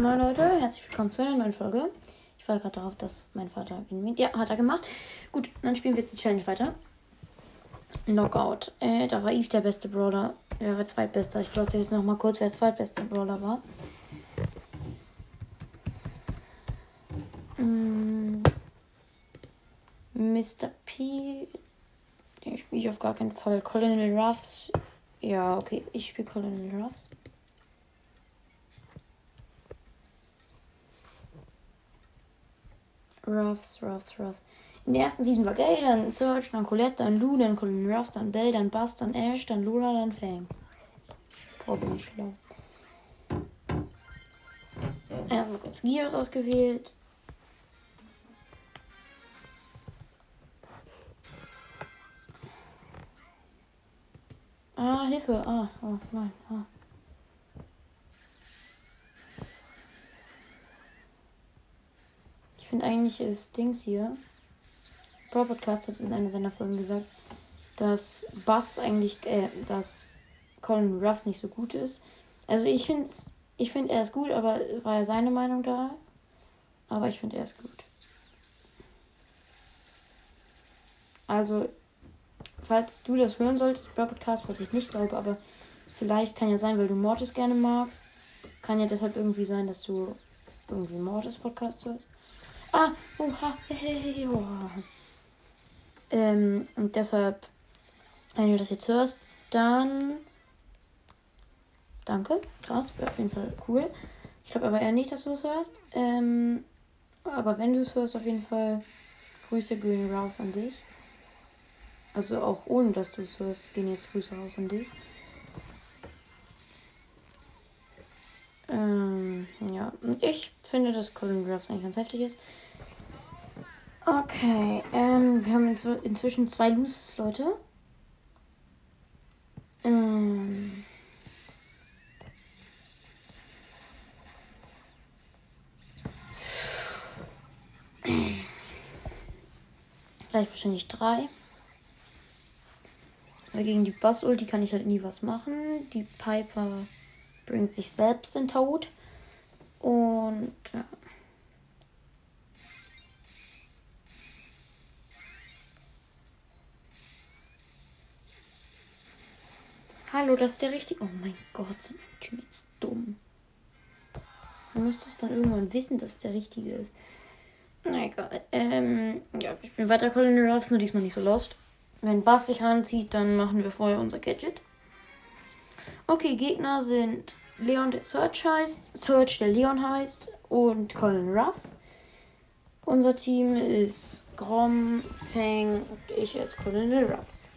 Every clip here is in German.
Moin Leute, herzlich willkommen zu einer neuen Folge. Ich war gerade darauf, dass mein Vater genehmigt. Ja, hat er gemacht. Gut, dann spielen wir jetzt die Challenge weiter. Knockout. Äh, da war Eve der beste Brawler. Wer war zweitbester? Ich glaube jetzt noch mal kurz, wer zweitbester Brawler war. Mm. Mr. P. Den spiele ich auf gar keinen Fall. Colonel Ruffs. Ja, okay, ich spiele Colonel Ruffs. Ruffs, Ruffs, Ruffs. In der ersten Season war Gay, dann Serge, dann Colette, dann Lou, dann Colin Ruffs, dann Bell, dann Buzz, dann Ash, dann Lola, dann Fang. Boah, bin ich schlau. Erstmal kurz Gears ausgewählt. Ah, Hilfe. Ah, oh nein. Ah. Ich finde eigentlich ist Dings hier. Pro Podcast hat in einer seiner Folgen gesagt, dass Bass eigentlich, äh, dass Colin Ruffs nicht so gut ist. Also ich finde ich finde er ist gut, aber war ja seine Meinung da. Aber ich finde er ist gut. Also, falls du das hören solltest, Bro Podcast, was ich nicht glaube, aber vielleicht kann ja sein, weil du Mortis gerne magst. Kann ja deshalb irgendwie sein, dass du irgendwie Mortis Podcast hörst. Ah, oha, hey, oha. Ähm, und deshalb, wenn du das jetzt hörst, dann. Danke, krass, auf jeden Fall cool. Ich glaube aber eher nicht, dass du das hörst. Ähm, aber wenn du es hörst, auf jeden Fall Grüße gehen raus an dich. Also auch ohne, dass du es hörst, gehen jetzt Grüße raus an dich. Ähm, ja, und ich finde, dass Colin Ruffs eigentlich ganz heftig ist. Okay, ähm, wir haben inzw inzwischen zwei Loses, Leute. Ähm. Gleich wahrscheinlich drei. Weil gegen die Bass-Ulti kann ich halt nie was machen. Die Piper bringt sich selbst in Tod. Und ja. Hallo, das ist der richtige. Oh mein Gott, sind meine Teammates dumm. Du müsstest dann irgendwann wissen, dass der richtige ist. Na egal. Ähm, ja, wir spielen weiter Colonel Ruffs, nur diesmal nicht so lost. Wenn Bass sich ranzieht, dann machen wir vorher unser Gadget. Okay, Gegner sind Leon, der Search heißt, Search, der Leon heißt und Colin Ruffs. Unser Team ist Grom, Fang und ich als Colonel Ruffs.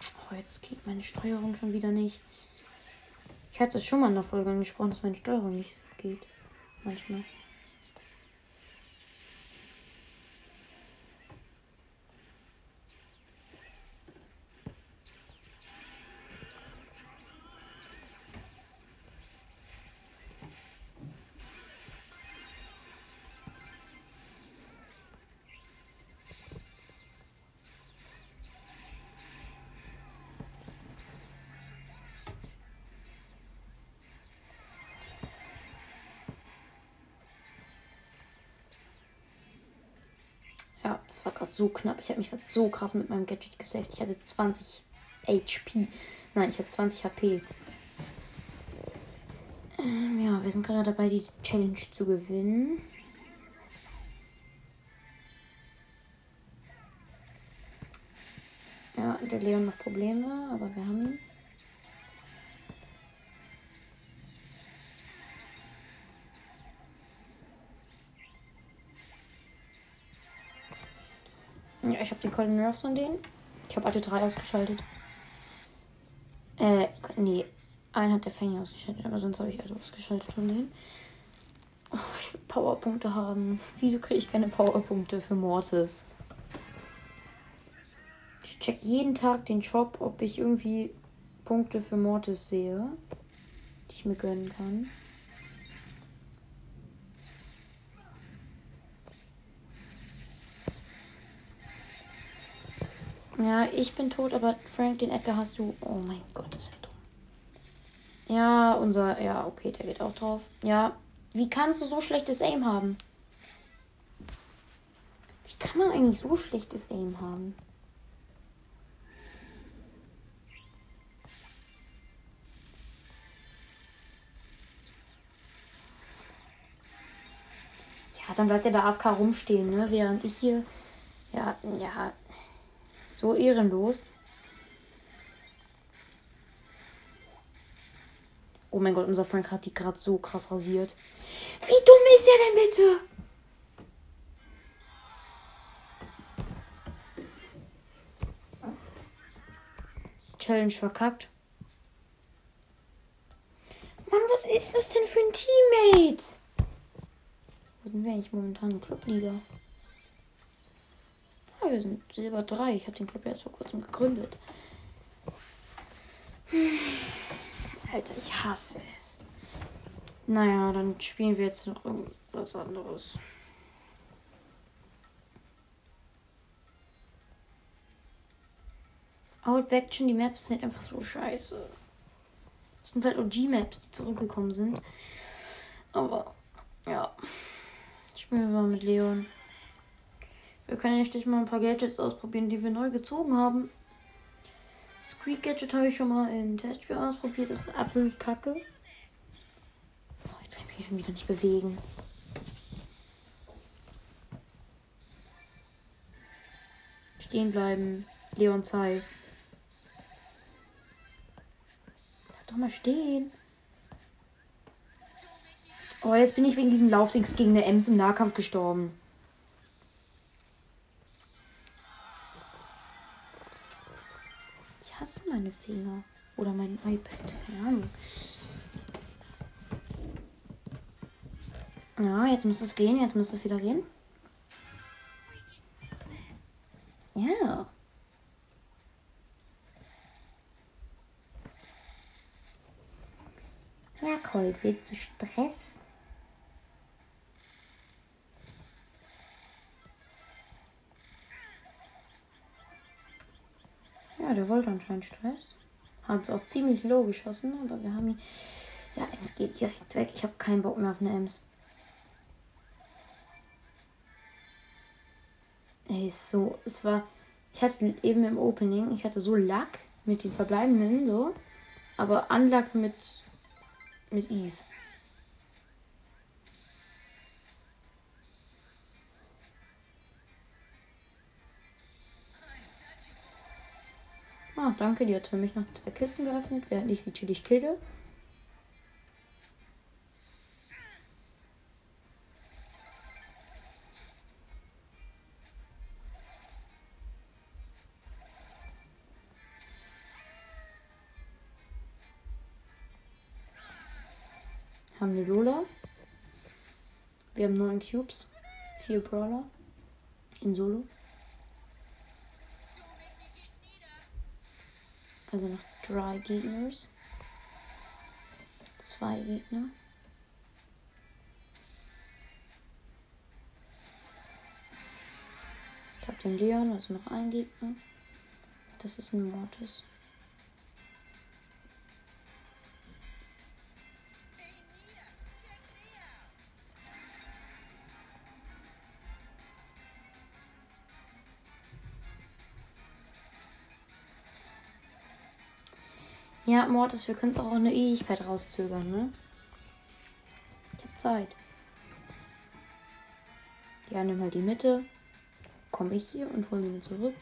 Oh, jetzt geht meine Steuerung schon wieder nicht. Ich hatte es schon mal in der Folge angesprochen, dass meine Steuerung nicht geht. Manchmal. Das war gerade so knapp. Ich habe mich gerade so krass mit meinem Gadget gesaved. Ich hatte 20 HP. Nein, ich hatte 20 HP. Ähm, ja, wir sind gerade dabei, die Challenge zu gewinnen. Ja, der Leon macht Probleme, aber wir haben ihn. Ja, ich habe den Colin Ruffs von denen. Ich habe alle drei ausgeschaltet. Äh, nee. Einen hat der Fang ausgeschaltet, aber sonst habe ich alle ausgeschaltet von denen. Oh, ich will Powerpunkte haben. Wieso kriege ich keine Powerpunkte für Mortis? Ich check jeden Tag den Shop, ob ich irgendwie Punkte für Mortis sehe, die ich mir gönnen kann. Ja, ich bin tot, aber Frank, den Edgar hast du. Oh mein Gott, ist er dumm. Ja, unser. Ja, okay, der geht auch drauf. Ja. Wie kannst du so schlechtes Aim haben? Wie kann man eigentlich so schlechtes Aim haben? Ja, dann bleibt er da AFK rumstehen, ne? Während ich hier. Ja, ja. So ehrenlos. Oh mein Gott, unser Frank hat die gerade so krass rasiert. Wie dumm ist er denn bitte? Challenge verkackt. Mann, was ist das denn für ein Teammate? Wo sind wir eigentlich momentan Clubliga? Wir sind Silber 3. Ich habe den Club erst vor kurzem gegründet. Alter, ich hasse es. Naja, dann spielen wir jetzt noch irgendwas anderes. Outback schon, die Maps sind einfach so scheiße. Das sind halt OG-Maps, die zurückgekommen sind. Aber, ja. Spielen wir mal mit Leon. Wir können echt mal ein paar Gadgets ausprobieren, die wir neu gezogen haben. Squeak Gadget habe ich schon mal in Testspiel ausprobiert. Das ist Apfelkacke. Oh, jetzt kann ich mich schon wieder nicht bewegen. Stehen bleiben. Leon Zei. Bleib doch mal stehen. Oh, jetzt bin ich wegen diesem Laufdings gegen eine Ems im Nahkampf gestorben. Finger. Oder mein iPad. Ja. Ja, jetzt muss es gehen. Jetzt muss es wieder gehen. Ja. Ja, Colt, willst du Stress? Der wollte anscheinend Stress. Hat es auch ziemlich low geschossen, aber wir haben ihn. Ja, Ems geht direkt weg. Ich habe keinen Bock mehr auf eine Ems. Ey, so. Es war. Ich hatte eben im Opening, ich hatte so Lack mit den Verbleibenden, so. Aber Unluck mit. mit Eve. Danke, die hat für mich noch zwei Kisten geöffnet, während ich sie chillig killte. Haben eine Lola. Wir haben neun Cubes, vier Brawler in Solo. Also noch drei Gegners. Zwei Gegner. Ich habe den Leon, also noch ein Gegner. Das ist ein Mortis. Ja, Mortis, wir können es auch eine Ewigkeit rauszögern, ne? Ich hab Zeit. Ja, nimm halt die Mitte. Komme ich hier und hole sie zurück.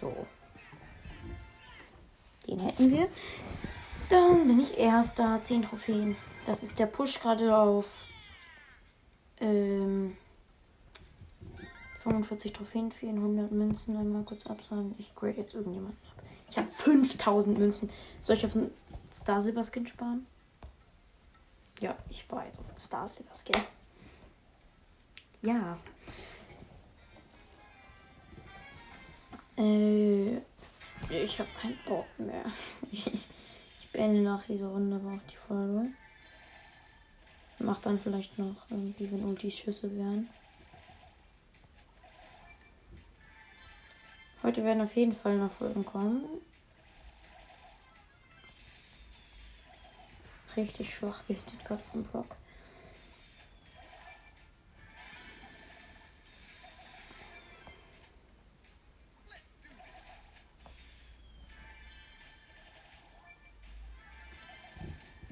So. Den hätten wir. Dann bin ich erster. 10 Trophäen. Das ist der Push gerade auf ähm, 45 Trophäen, 400 Münzen. Einmal kurz absagen. Ich grade jetzt irgendjemanden ab. Ich habe 5000 Münzen. Soll ich auf einen Star Silver Skin sparen? Ja, ich spare jetzt auf einen Star Silver Skin. Ja. Äh, ich habe keinen Bock mehr. ich beende nach dieser Runde aber auch die Folge. Macht dann vielleicht noch irgendwie, wenn Ultis Schüsse wären. Heute werden auf jeden Fall noch Folgen kommen. Richtig schwach gehittet gerade vom Brock.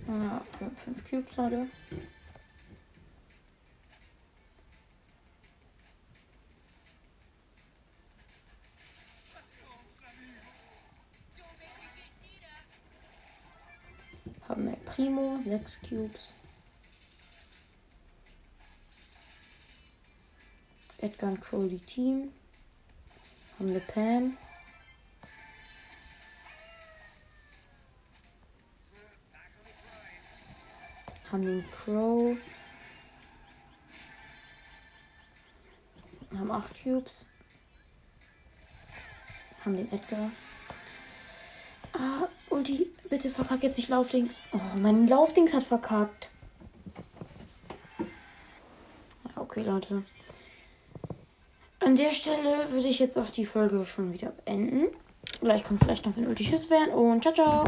Ja, 5 Cubes hatte. Primo, 6 Cubes. Edgar und Crowley Team. Haben wir Pam. Haben den Crow. Haben 8 Cubes. Haben den Edgar. Ah, Ulti, bitte verkack jetzt nicht Laufdings. Oh, mein Laufdings hat verkackt. Okay, Leute. An der Stelle würde ich jetzt auch die Folge schon wieder beenden. Gleich kommt vielleicht noch ein Ulti Schuss werden und ciao, ciao.